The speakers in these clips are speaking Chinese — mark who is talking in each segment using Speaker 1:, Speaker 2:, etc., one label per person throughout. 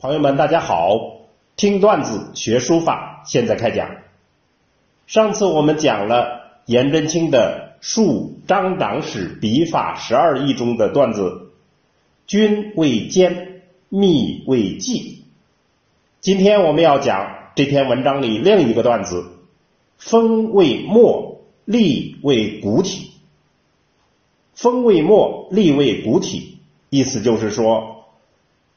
Speaker 1: 朋友们，大家好！听段子学书法，现在开讲。上次我们讲了颜真卿的《述张长史笔法十二义》中的段子“君为坚，密为纪”。今天我们要讲这篇文章里另一个段子“风为墨，力为骨体”。风为墨，力为骨体，意思就是说，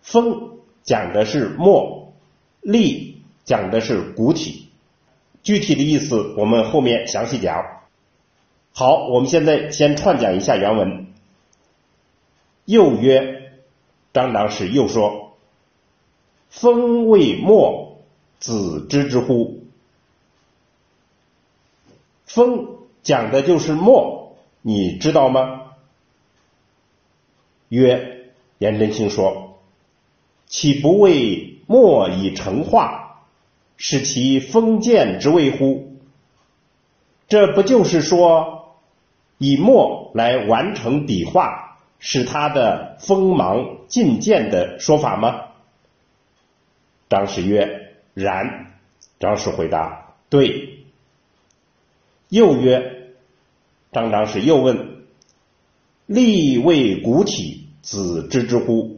Speaker 1: 风。讲的是墨，力讲的是骨体，具体的意思我们后面详细讲。好，我们现在先串讲一下原文。又曰，张长史又说：“风为墨，子知之乎？”风讲的就是墨，你知道吗？曰，颜真卿说。岂不为墨以成画，使其封建之谓乎？这不就是说以墨来完成笔画，使它的锋芒尽见的说法吗？张氏曰：“然。”张氏回答：“对。”又曰：“张长史又问：立为古体，子知之乎？”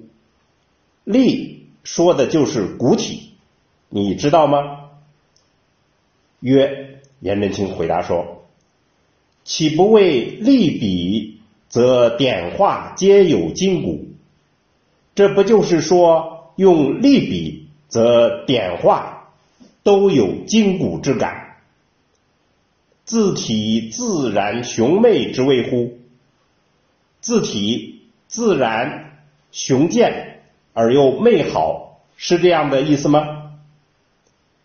Speaker 1: 力说的就是骨体，你知道吗？曰，颜真卿回答说：“岂不为立笔，则点画皆有筋骨？这不就是说用立笔，则点画都有筋骨之感，字体自然雄媚之谓乎？字体自然雄健。”而又美好，是这样的意思吗？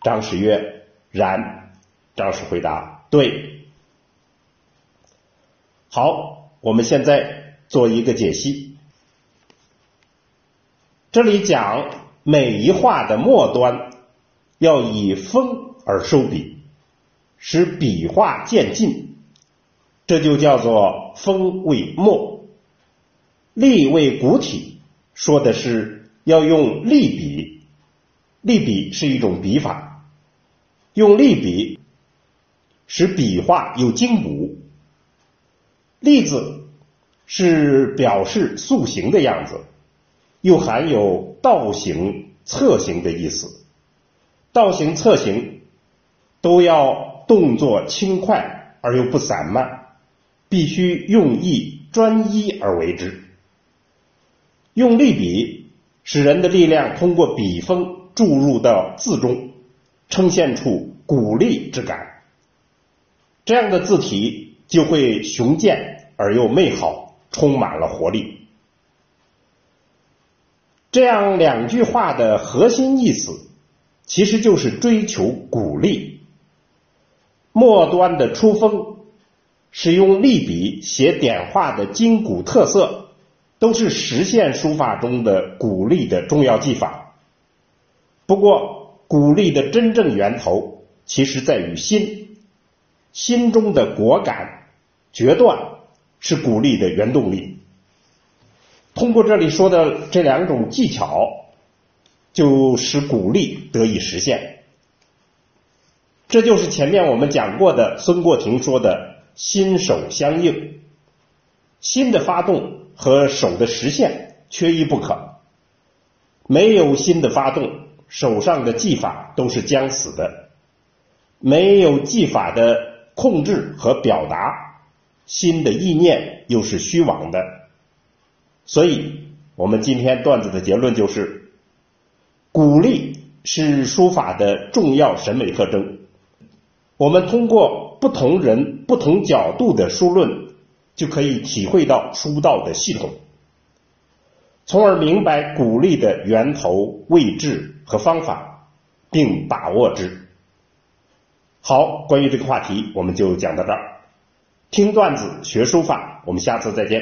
Speaker 1: 张氏曰：“然。”张氏回答：“对。”好，我们现在做一个解析。这里讲每一画的末端要以锋而收笔，使笔画渐进，这就叫做锋为末，力为骨体，说的是。要用力笔，力笔是一种笔法，用力笔使笔画有筋骨。力字是表示塑形的样子，又含有倒形、侧形的意思。倒形、侧形都要动作轻快而又不散漫，必须用意专一而为之。用力笔。使人的力量通过笔锋注入到字中，呈现出骨力之感，这样的字体就会雄健而又美好，充满了活力。这样两句话的核心意思，其实就是追求骨力。末端的出锋，使用力笔写点画的筋骨特色。都是实现书法中的鼓励的重要技法。不过，鼓励的真正源头其实在于心，心中的果敢、决断是鼓励的原动力。通过这里说的这两种技巧，就使鼓励得以实现。这就是前面我们讲过的孙过庭说的“心手相应”，心的发动。和手的实现缺一不可，没有心的发动，手上的技法都是将死的；没有技法的控制和表达，心的意念又是虚妄的。所以，我们今天段子的结论就是：鼓励是书法的重要审美特征。我们通过不同人不同角度的书论。就可以体会到书道的系统，从而明白鼓励的源头、位置和方法，并把握之。好，关于这个话题，我们就讲到这儿。听段子学书法，我们下次再见。